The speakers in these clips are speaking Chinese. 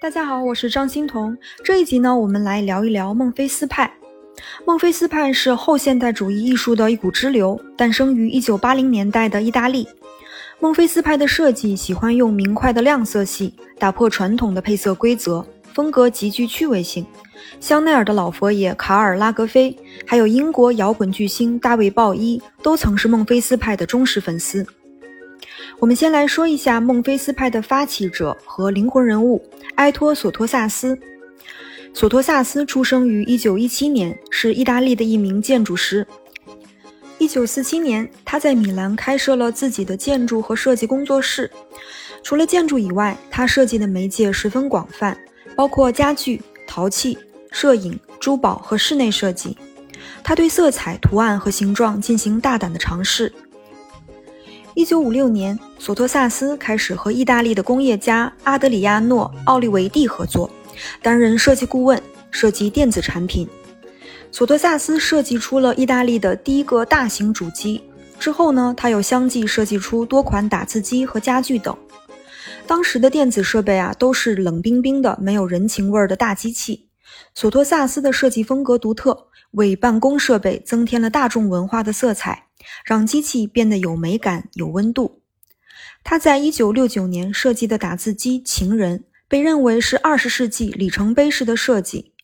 大家好，我是张欣彤。这一集呢，我们来聊一聊孟菲斯派。孟菲斯派是后现代主义艺术的一股支流，诞生于1980年代的意大利。孟菲斯派的设计喜欢用明快的亮色系，打破传统的配色规则，风格极具趣味性。香奈儿的老佛爷卡尔拉格菲，还有英国摇滚巨星大卫鲍伊，都曾是孟菲斯派的忠实粉丝。我们先来说一下孟菲斯派的发起者和灵魂人物埃托·索托萨斯。索托萨斯出生于1917年，是意大利的一名建筑师。1947年，他在米兰开设了自己的建筑和设计工作室。除了建筑以外，他设计的媒介十分广泛，包括家具、陶器、摄影、珠宝和室内设计。他对色彩、图案和形状进行大胆的尝试。一九五六年，索托萨斯开始和意大利的工业家阿德里亚诺·奥利维蒂合作，担任设计顾问，设计电子产品。索托萨斯设计出了意大利的第一个大型主机。之后呢，他又相继设计出多款打字机和家具等。当时的电子设备啊，都是冷冰冰的、没有人情味儿的大机器。索托萨斯的设计风格独特，为办公设备增添了大众文化的色彩。让机器变得有美感、有温度。他在一九六九年设计的打字机“情人”被认为是二十世纪里程碑式的设计。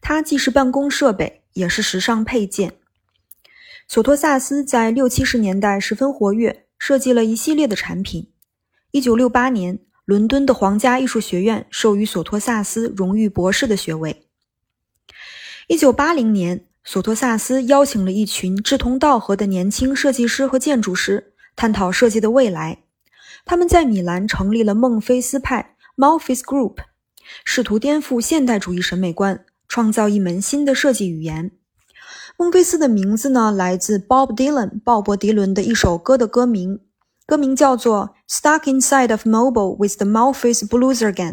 它既是办公设备，也是时尚配件。索托萨斯在六七十年代十分活跃，设计了一系列的产品。一九六八年，伦敦的皇家艺术学院授予索托萨斯荣誉博士的学位。一九八零年。索托萨斯邀请了一群志同道合的年轻设计师和建筑师，探讨设计的未来。他们在米兰成立了孟菲斯派 （Malfis Group），试图颠覆现代主义审美观，创造一门新的设计语言。孟菲斯的名字呢，来自 Bob Dylan（ 鲍勃·迪伦）的一首歌的歌名，歌名叫做《Stuck Inside of Mobile with the Malfis Blues Again》。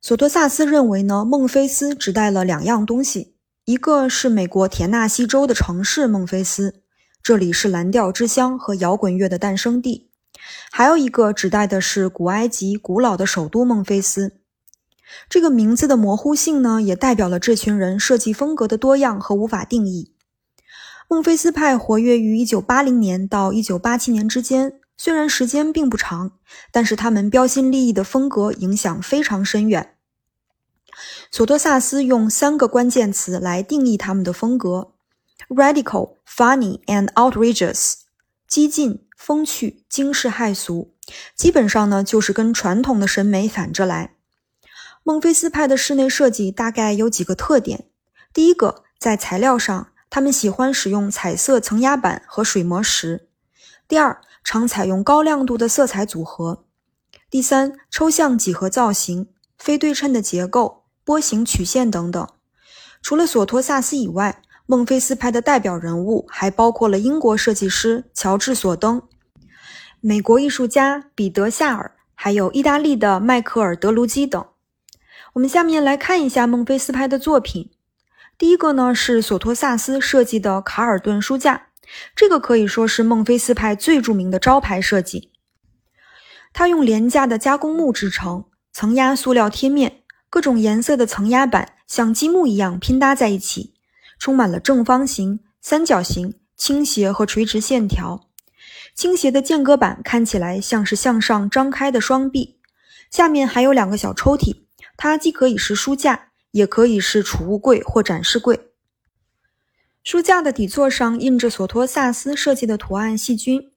索托萨斯认为呢，孟菲斯指代了两样东西。一个是美国田纳西州的城市孟菲斯，这里是蓝调之乡和摇滚乐的诞生地；还有一个指代的是古埃及古老的首都孟菲斯。这个名字的模糊性呢，也代表了这群人设计风格的多样和无法定义。孟菲斯派活跃于1980年到1987年之间，虽然时间并不长，但是他们标新立异的风格影响非常深远。索托萨斯用三个关键词来定义他们的风格：radical、funny and outrageous，激进、风趣、惊世骇俗。基本上呢，就是跟传统的审美反着来。孟菲斯派的室内设计大概有几个特点：第一个，在材料上，他们喜欢使用彩色层压板和水磨石；第二，常采用高亮度的色彩组合；第三，抽象几何造型，非对称的结构。波形曲线等等。除了索托萨斯以外，孟菲斯派的代表人物还包括了英国设计师乔治索登、美国艺术家彼得夏尔，还有意大利的迈克尔德卢基等。我们下面来看一下孟菲斯派的作品。第一个呢是索托萨斯设计的卡尔顿书架，这个可以说是孟菲斯派最著名的招牌设计。它用廉价的加工木制成，层压塑料贴面。各种颜色的层压板像积木一样拼搭在一起，充满了正方形、三角形、倾斜和垂直线条。倾斜的间隔板看起来像是向上张开的双臂，下面还有两个小抽屉，它既可以是书架，也可以是储物柜或展示柜。书架的底座上印着索托萨斯设计的图案细菌。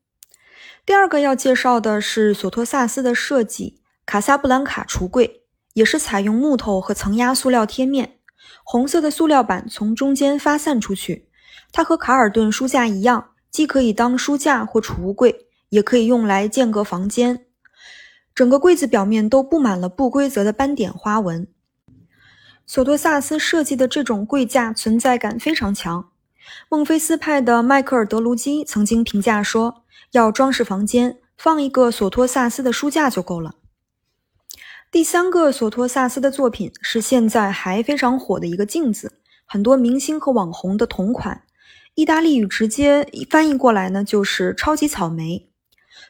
第二个要介绍的是索托萨斯的设计——卡萨布兰卡橱柜。也是采用木头和层压塑料贴面，红色的塑料板从中间发散出去。它和卡尔顿书架一样，既可以当书架或储物柜，也可以用来间隔房间。整个柜子表面都布满了不规则的斑点花纹。索托萨斯设计的这种柜架存在感非常强。孟菲斯派的迈克尔德卢基曾经评价说：“要装饰房间，放一个索托萨斯的书架就够了。”第三个索托萨斯的作品是现在还非常火的一个镜子，很多明星和网红的同款。意大利语直接翻译过来呢，就是“超级草莓”。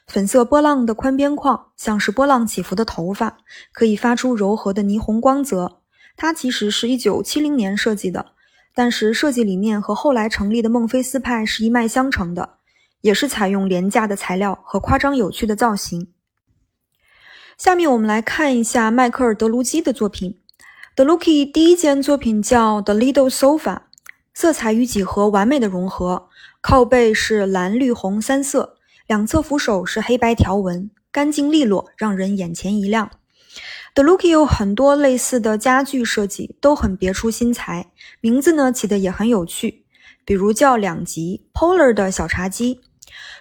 粉色波浪的宽边框像是波浪起伏的头发，可以发出柔和的霓虹光泽。它其实是一九七零年设计的，但是设计理念和后来成立的孟菲斯派是一脉相承的，也是采用廉价的材料和夸张有趣的造型。下面我们来看一下迈克尔·德卢基的作品。德鲁基第一件作品叫《The Little Sofa》，色彩与几何完美的融合，靠背是蓝绿红三色，两侧扶手是黑白条纹，干净利落，让人眼前一亮。德鲁基有很多类似的家具设计，都很别出心裁，名字呢起的也很有趣，比如叫两极 （Polar） 的小茶几，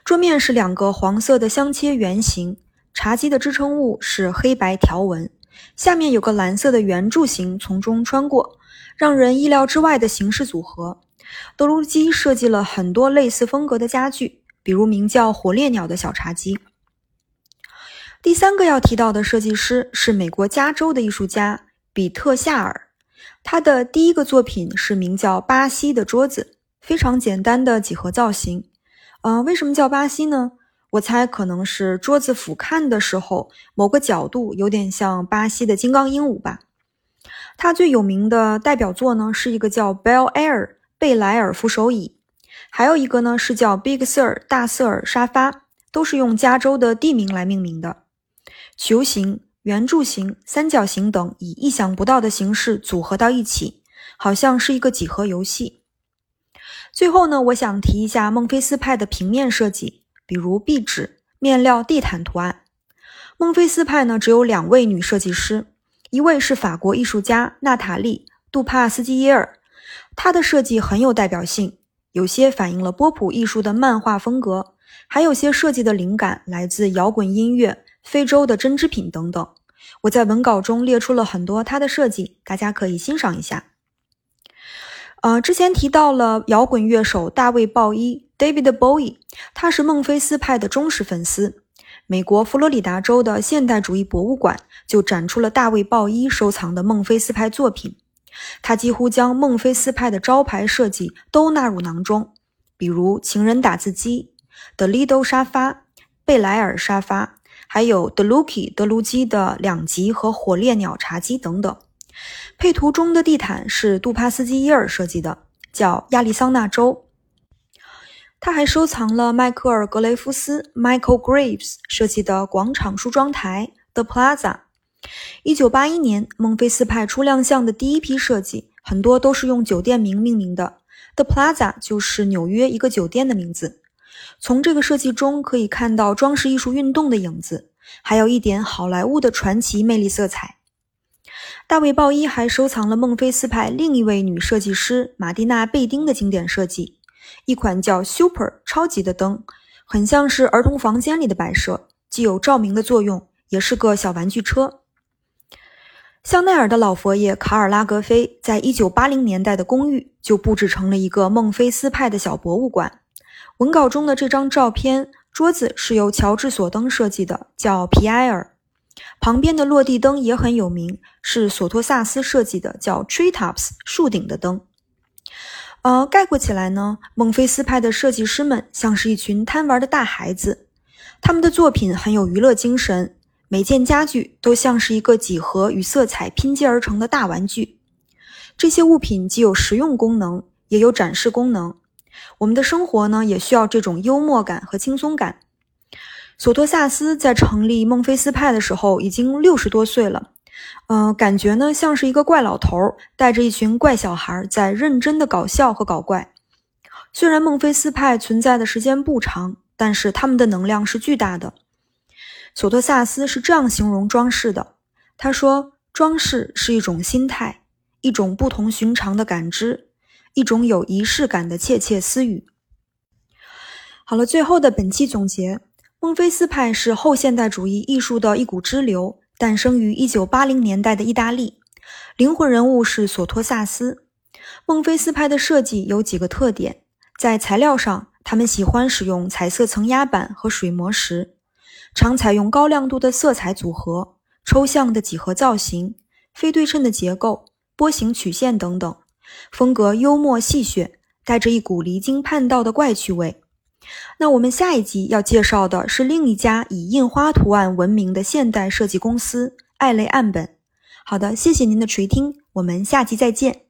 桌面是两个黄色的镶切圆形，茶几的支撑物是黑白条纹。下面有个蓝色的圆柱形从中穿过，让人意料之外的形式组合。德鲁基设计了很多类似风格的家具，比如名叫“火烈鸟”的小茶几。第三个要提到的设计师是美国加州的艺术家比特夏尔，他的第一个作品是名叫“巴西”的桌子，非常简单的几何造型。嗯，为什么叫巴西呢？我猜可能是桌子俯瞰的时候，某个角度有点像巴西的金刚鹦鹉吧。它最有名的代表作呢，是一个叫 Bellair 贝莱尔扶手椅，还有一个呢是叫 Big Sur 大瑟尔沙发，都是用加州的地名来命名的。球形、圆柱形、三角形等以意想不到的形式组合到一起，好像是一个几何游戏。最后呢，我想提一下孟菲斯派的平面设计。比如壁纸、面料、地毯图案。孟菲斯派呢，只有两位女设计师，一位是法国艺术家娜塔莉·杜帕斯基耶尔，她的设计很有代表性，有些反映了波普艺术的漫画风格，还有些设计的灵感来自摇滚音乐、非洲的针织品等等。我在文稿中列出了很多她的设计，大家可以欣赏一下。呃，之前提到了摇滚乐手大卫鲍伊 （David Bowie），他是孟菲斯派的忠实粉丝。美国佛罗里达州的现代主义博物馆就展出了大卫鲍伊收藏的孟菲斯派作品。他几乎将孟菲斯派的招牌设计都纳入囊中，比如情人打字机、The Lido 沙发、贝莱尔沙发，还有 The Lucky 德卢基的两极和火烈鸟茶几等等。配图中的地毯是杜帕斯基耶尔设计的，叫亚利桑那州。他还收藏了迈克尔·格雷夫斯 （Michael Graves） 设计的广场梳妆台 The Plaza。一九八一年，孟菲斯派初亮相的第一批设计，很多都是用酒店名命名的。The Plaza 就是纽约一个酒店的名字。从这个设计中可以看到装饰艺术运动的影子，还有一点好莱坞的传奇魅力色彩。大卫·鲍伊还收藏了孟菲斯派另一位女设计师马蒂娜·贝丁的经典设计，一款叫 Super 超级的灯，很像是儿童房间里的摆设，既有照明的作用，也是个小玩具车。香奈儿的老佛爷卡尔拉格菲在一九八零年代的公寓就布置成了一个孟菲斯派的小博物馆。文稿中的这张照片，桌子是由乔治·索登设计的，叫皮埃尔。旁边的落地灯也很有名，是索托萨斯设计的，叫 Treetops 树顶的灯。呃，概括起来呢，孟菲斯派的设计师们像是一群贪玩的大孩子，他们的作品很有娱乐精神，每件家具都像是一个几何与色彩拼接而成的大玩具。这些物品既有实用功能，也有展示功能。我们的生活呢，也需要这种幽默感和轻松感。索托萨斯在成立孟菲斯派的时候已经六十多岁了，嗯，感觉呢像是一个怪老头带着一群怪小孩在认真的搞笑和搞怪。虽然孟菲斯派存在的时间不长，但是他们的能量是巨大的。索托萨斯是这样形容装饰的：他说，装饰是一种心态，一种不同寻常的感知，一种有仪式感的窃窃私语。好了，最后的本期总结。孟菲斯派是后现代主义艺术的一股支流，诞生于1980年代的意大利。灵魂人物是索托萨斯。孟菲斯派的设计有几个特点：在材料上，他们喜欢使用彩色层压板和水磨石，常采用高亮度的色彩组合、抽象的几何造型、非对称的结构、波形曲线等等，风格幽默戏谑，带着一股离经叛道的怪趣味。那我们下一集要介绍的是另一家以印花图案闻名的现代设计公司——艾类岸本。好的，谢谢您的垂听，我们下期再见。